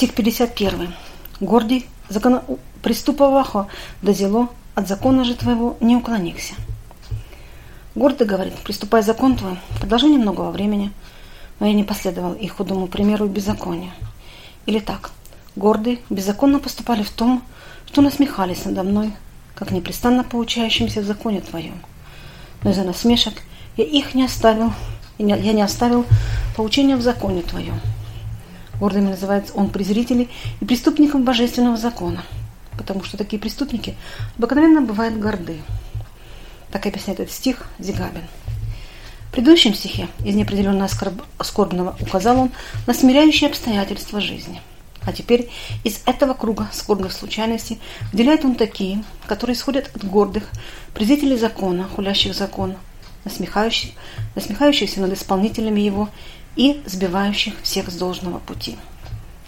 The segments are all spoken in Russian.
Стих 51. Гордый, закон... приступовахо до зело, от закона же твоего не уклонихся. Гордый говорит, приступай закон твой, продолжи немного времени, но я не последовал их худому примеру беззакония. Или так, гордые беззаконно поступали в том, что насмехались надо мной, как непрестанно поучающимся в законе твоем. Но из-за насмешек я их не оставил, я не оставил поучения в законе твоем. Гордыми называется он презрителей и преступником божественного закона, потому что такие преступники обыкновенно бывают горды. Так объясняет этот стих Зигабин. В предыдущем стихе из неопределенного скорбного указал он на смиряющие обстоятельства жизни. А теперь из этого круга скорбных случайностей выделяет он такие, которые исходят от гордых, презрителей закона, хулящих закон, насмехающих, насмехающихся над исполнителями его и сбивающих всех с должного пути.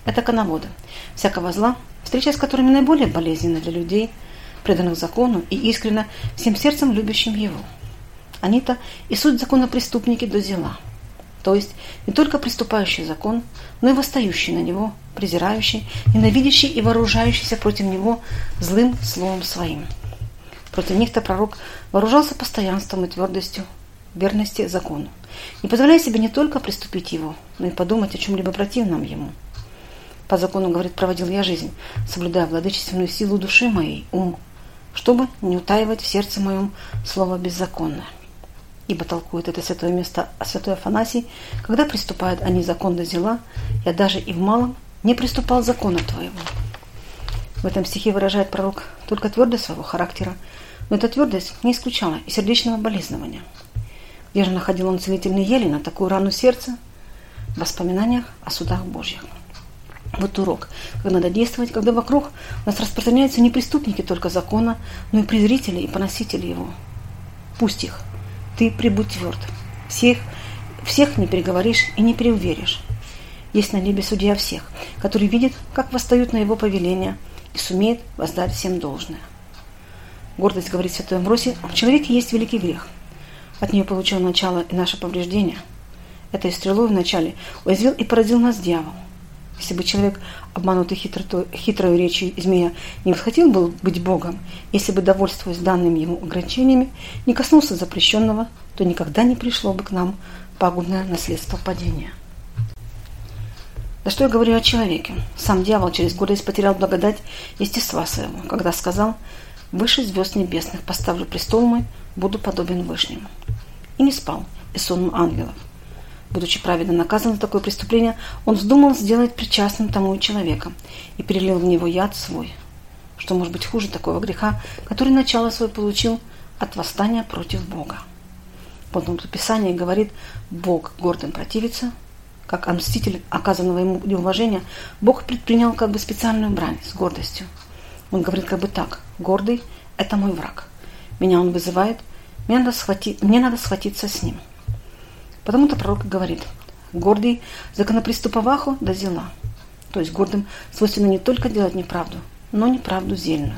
Это коноводы, всякого зла, встреча с которыми наиболее болезненна для людей, преданных закону и искренно всем сердцем любящим его. Они-то и суть закона преступники до зела, то есть не только приступающий закон, но и восстающий на него, презирающий, ненавидящий и вооружающийся против него злым словом своим. Против них-то пророк вооружался постоянством и твердостью, верности закону, не позволяя себе не только приступить его, но и подумать о чем-либо противном ему. По закону, говорит, проводил я жизнь, соблюдая владычественную силу души моей, ум, чтобы не утаивать в сердце моем слово беззаконное. Ибо толкует это святое место святой Афанасий, когда приступают они закон до зела, я даже и в малом не приступал закона твоего. В этом стихе выражает пророк только твердость своего характера, но эта твердость не исключала и сердечного болезнования. Где же находил он целительный ели на такую рану сердца? В воспоминаниях о судах Божьих. Вот урок, как надо действовать, когда вокруг нас распространяются не преступники только закона, но и презрители и поносители его. Пусть их. Ты прибудь тверд. Всех, всех не переговоришь и не переуверишь. Есть на небе судья всех, который видит, как восстают на его повеление и сумеет воздать всем должное. Гордость, говорит святой Амвросий, в человеке есть великий грех – от нее получил начало и наше повреждение. Этой стрелой вначале уязвил и поразил нас дьявол. Если бы человек, обманутый хитрой, хитрой речью змея, не восхотел был быть Богом, если бы, довольствуясь данными ему ограничениями, не коснулся запрещенного, то никогда не пришло бы к нам пагубное наследство падения. Да что я говорю о человеке? Сам дьявол через гордость потерял благодать естества своего, когда сказал «Выше звезд небесных поставлю престол мой, буду подобен Вышнему» и не спал, и сонм ангелов. Будучи праведно наказан за такое преступление, он вздумал сделать причастным тому и человека и перелил в него яд свой. Что может быть хуже такого греха, который начало свое получил от восстания против Бога? Потом тут Писание говорит, Бог гордым противится, как о мститель оказанного ему неуважения, Бог предпринял как бы специальную брань с гордостью. Он говорит как бы так, гордый – это мой враг. Меня он вызывает – мне надо, схватить, мне надо схватиться с ним. Потому-то пророк говорит, гордый законоприступоваху до зела. То есть гордым свойственно не только делать неправду, но неправду зельную.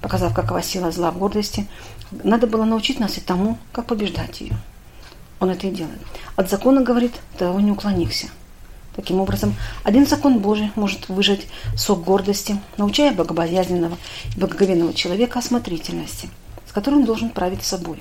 Показав, какова сила зла в гордости, надо было научить нас и тому, как побеждать ее. Он это и делает. От закона, говорит, того не уклонился. Таким образом, один закон Божий может выжать сок гордости, научая богобоязненного и благоговенного человека осмотрительности – которым должен править собой.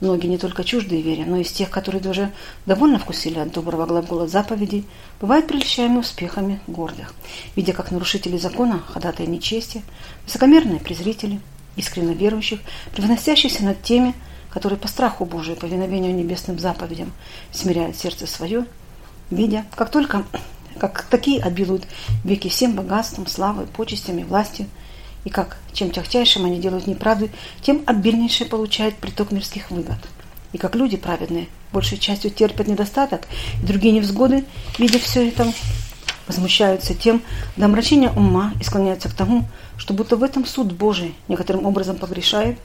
Многие не только чуждые вере, но и из тех, которые уже довольно вкусили от доброго глагола заповедей, бывают прельщаемы успехами гордых, видя как нарушители закона, ходатые нечести, высокомерные презрители, искренне верующих, превозносящихся над теми, которые по страху Божию и повиновению небесным заповедям смиряют сердце свое, видя, как только как такие обилуют веки всем богатством, славой, почестями, властью, и как чем тягчайшим они делают неправды, тем обильнейший получают приток мирских выгод. И как люди праведные большей частью терпят недостаток и другие невзгоды, видя все это, возмущаются тем до омрачения ума и склоняются к тому, что будто в этом суд Божий некоторым образом погрешает,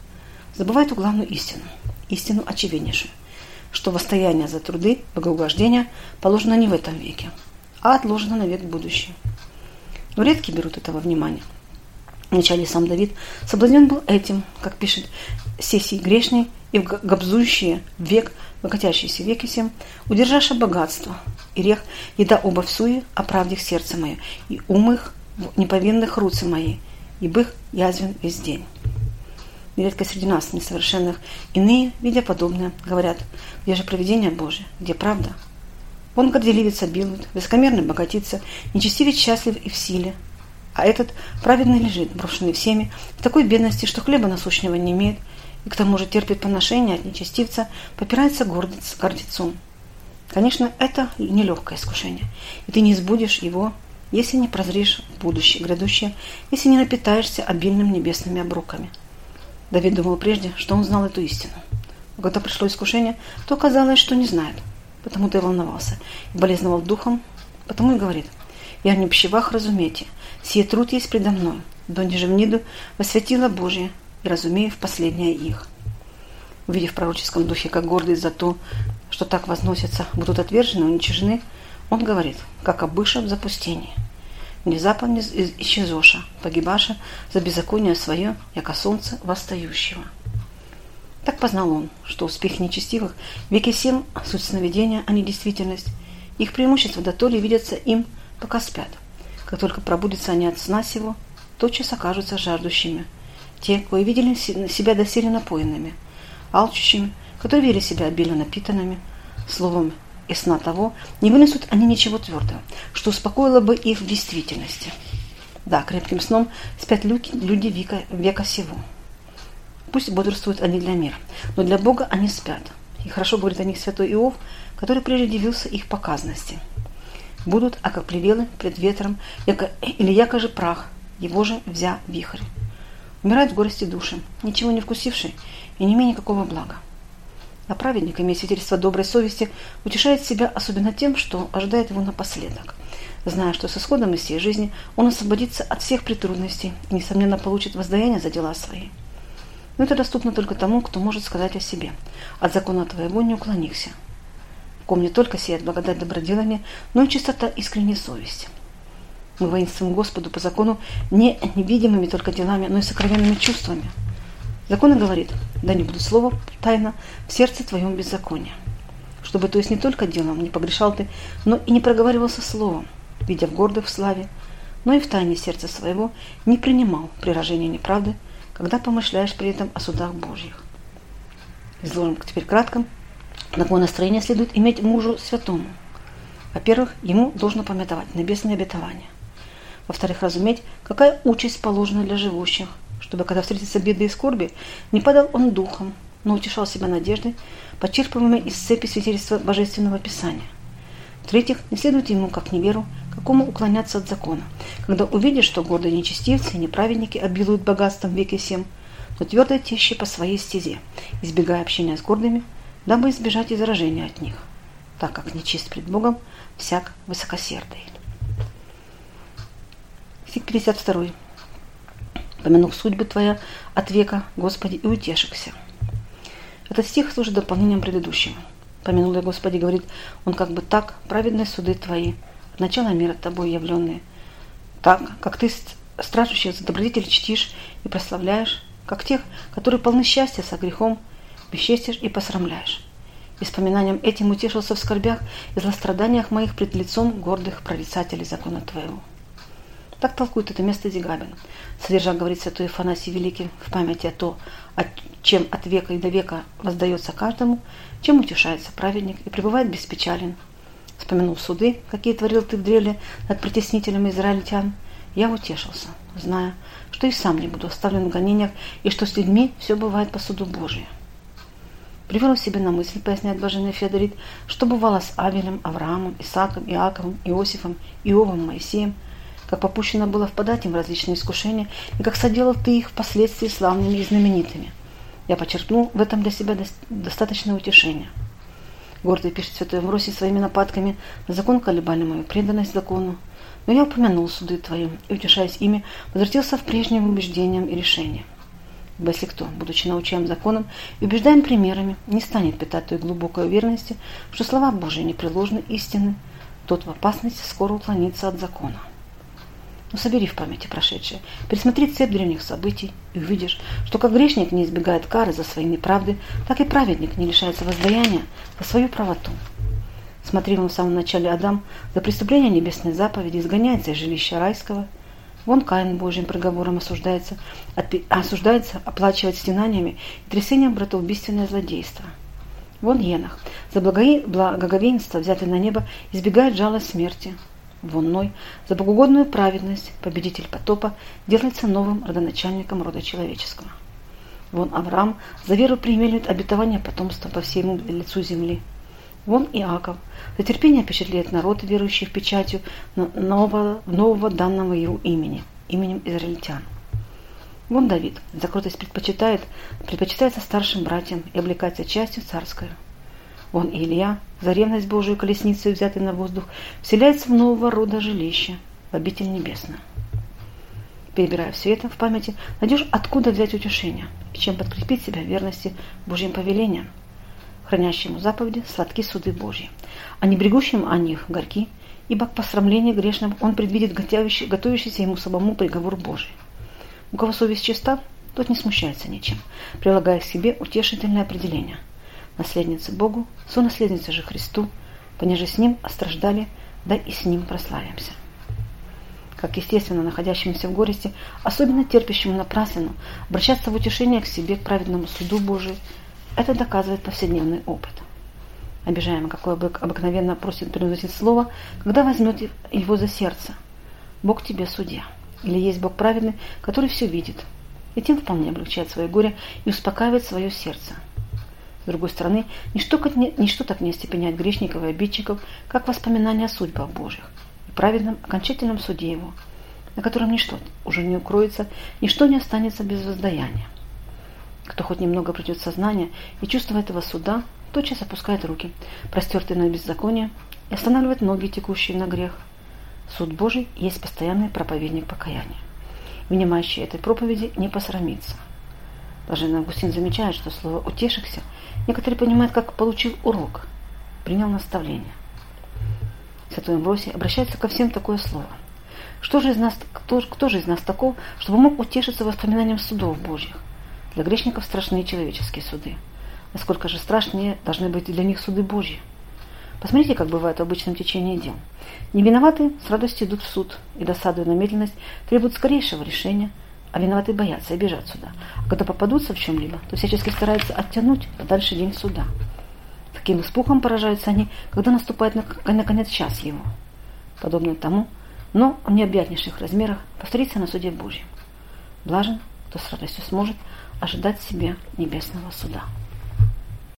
забывают у главную истину, истину очевиднейшую, что восстояние за труды, богоугождения положено не в этом веке, а отложено на век будущий. Но редки берут этого внимания. Вначале сам Давид соблазнен был этим, как пишет Сесий грешный и гобзующие век богатящийся веки всем, удержаша богатство, и рех, еда оба в суе, оправдих сердце мое, и ум их в неповинных руцы мои, и их язвен весь день. Нередко среди нас, несовершенных, иные, видя подобное, говорят, где же провидение Божие, где правда? Он горделивец обилует, высокомерный богатится, нечестивец счастлив и в силе, а этот праведный лежит, брошенный всеми, в такой бедности, что хлеба насущного не имеет, и к тому же терпит поношение от нечестивца, попирается гордец, гордецом. Конечно, это нелегкое искушение, и ты не избудешь его, если не прозришь будущее, грядущее, если не напитаешься обильным небесными обруками. Давид думал прежде, что он знал эту истину. Но когда пришло искушение, то оказалось, что не знает. Потому-то и волновался, и болезновал духом, потому и говорит, «Я не пищевах разумейте, сие труд есть предо мной, донде же в ниду восвятила Божие, и разумею в последнее их». Увидев в пророческом духе, как гордые за то, что так возносятся, будут отвержены, уничижены, он говорит, как обыша в запустении. Внезапно исчезоша, погибаша за беззаконие свое, яко солнце восстающего. Так познал он, что успех нечестивых веки семь суть сновидения, а не действительность. Их преимущества до то ли видятся им, пока спят. Как только пробудятся они от сна сего, тотчас окажутся жаждущими. Те, кои видели себя доселе напоенными, алчущими, которые вели себя обильно напитанными, словом, и сна того, не вынесут они ничего твердого, что успокоило бы их в действительности. Да, крепким сном спят люди, люди века, века сего. Пусть бодрствуют они для мира, но для Бога они спят. И хорошо говорит о них святой Иов, который прежде дивился их показности. Будут, а как плевелы пред ветром, яко, или яко же прах, его же взя вихрь. Умирает в горести души, ничего не вкусивший и не имея никакого блага. А праведник, имея свидетельство доброй совести, утешает себя особенно тем, что ожидает его напоследок, зная, что с исходом из всей жизни он освободится от всех притрудностей и, несомненно, получит воздаяние за дела свои. Но это доступно только тому, кто может сказать о себе. От закона твоего не уклонихся. Ком не только сеет благодать доброделами, но и чистота искренней совести. Мы воинствуем Господу по закону не невидимыми только делами, но и сокровенными чувствами – Закон говорит, да не буду слово тайно в сердце твоем беззакония. Чтобы, то есть не только делом не погрешал ты, но и не проговаривался словом, видя в гордых в славе, но и в тайне сердца своего не принимал при неправды, когда помышляешь при этом о судах Божьих. Изложим теперь кратко, на какое настроение следует иметь мужу святому. Во-первых, ему должно пометовать небесные обетования. Во-вторых, разуметь, какая участь положена для живущих, чтобы, когда встретятся беды и скорби, не падал он духом, но утешал себя надеждой, почерпываемой из цепи свидетельства Божественного Писания. В-третьих, не следует ему, как неверу, какому уклоняться от закона. Когда увидишь, что гордые нечестивцы и неправедники обилуют богатством веки всем, то твердо тещи по своей стезе, избегая общения с гордыми, дабы избежать изражения от них, так как нечист пред Богом всяк высокосердый. Стих 52 помянув судьбы Твоя от века, Господи, и утешихся. Этот стих служит дополнением предыдущего. Помянул я, Господи, говорит, он как бы так, праведные суды Твои, от начала мира Тобой явленные. Так, как Ты стражущих за добродетель чтишь и прославляешь, как тех, которые полны счастья со грехом, бесчестишь и посрамляешь. И вспоминанием этим утешился в скорбях и злостраданиях моих пред лицом гордых прорицателей закона Твоего. Так толкует это место Зигабин. Содержа, говорит святой Афанасий Великий, в памяти о том, чем от века и до века воздается каждому, чем утешается праведник и пребывает беспечален. Вспомянул суды, какие творил ты в древле над притеснителем израильтян. Я утешился, зная, что и сам не буду оставлен в гонениях, и что с людьми все бывает по суду Божию. Привел себе на мысль, поясняет блаженный Феодорит, что бывало с Авелем, Авраамом, Исааком, Иаковом, Иосифом, Иовом, Моисеем – как попущено было впадать им в различные искушения, и как соделал ты их впоследствии славными и знаменитыми. Я подчеркнул в этом для себя достаточное утешение. Гордый пишет святой Амвросий своими нападками на закон колебали мою преданность закону, но я упомянул суды твои, и, утешаясь ими, возвратился в прежним убеждениям и решениям. Ибо если кто, будучи научаем законом и убеждаем примерами, не станет питать той глубокой уверенности, что слова Божии непреложны истины, тот в опасности скоро уклонится от закона. Но собери в памяти прошедшее, пересмотри цепь древних событий и увидишь, что как грешник не избегает кары за свои неправды, так и праведник не лишается воздаяния за свою правоту. Смотри вон в самом начале Адам за преступление небесной заповеди изгоняется из жилища райского. Вон Каин Божьим приговором осуждается, отпи, осуждается оплачивать стенаниями и трясением братоубийственное злодейство. Вон Енах за благоговенство, взятый на небо, избегает жала смерти. Вон Ной за богоугодную праведность, победитель потопа, делается новым родоначальником рода человеческого. Вон Авраам за веру примеливает обетование потомства по всему лицу земли – Вон Иаков. За терпение впечатляет народ, верующий в печатью нового, нового данного его имени, именем израильтян. Вон Давид. За кротость предпочитает, предпочитается старшим братьям и облекается частью царской. Вон Илья. За ревность Божию колесницей, взятой на воздух, вселяется в нового рода жилище, в обитель небесную. Перебирая все это в памяти, найдешь, откуда взять утешение чем подкрепить себя верности Божьим повелениям хранящему заповеди, сладки суды Божьи, а не брегущим о них горьки, ибо к посрамлению грешным он предвидит готовящий, готовящийся ему самому приговор Божий. У кого совесть чиста, тот не смущается ничем, прилагая к себе утешительное определение. Наследницы Богу, сонаследницы же Христу, понеже с Ним остраждали, да и с Ним прославимся. Как естественно, находящимся в горести, особенно терпящему напраслину, обращаться в утешение к себе, к праведному суду Божию, это доказывает повседневный опыт. Обижаемый какой бык обыкновенно просит приносить слово, когда возьмет его за сердце. Бог тебе судья. Или есть Бог праведный, который все видит. И тем вполне облегчает свое горе и успокаивает свое сердце. С другой стороны, ничто, ничто так не остепеняет грешников и обидчиков, как воспоминания о судьбах Божьих и праведном окончательном суде Его, на котором ничто уже не укроется, ничто не останется без воздаяния. Кто хоть немного придет в сознание и чувство этого суда, тотчас опускает руки, простертые на беззаконие, и останавливает ноги, текущие на грех. Суд Божий есть постоянный проповедник покаяния. Внимающий этой проповеди не посрамится. Блаженный Августин замечает, что слово «утешихся» некоторые понимают как «получил урок», «принял наставление». Святой Амвросий обращается ко всем такое слово. Что же из нас, кто, кто же из нас таков, чтобы мог утешиться воспоминанием судов Божьих? Для грешников страшны человеческие суды. Насколько же страшнее должны быть для них суды Божьи. Посмотрите, как бывает в обычном течении дел. Невиноватые с радостью идут в суд и, досадуя на медленность, требуют скорейшего решения, а виноватые боятся и бежат сюда. А когда попадутся в чем-либо, то всячески стараются оттянуть подальше день суда. Таким испухом поражаются они, когда наступает наконец час его. Подобно тому, но в необъятнейших размерах повторится на суде Божьем. Блажен, кто с радостью сможет ожидать себе небесного суда.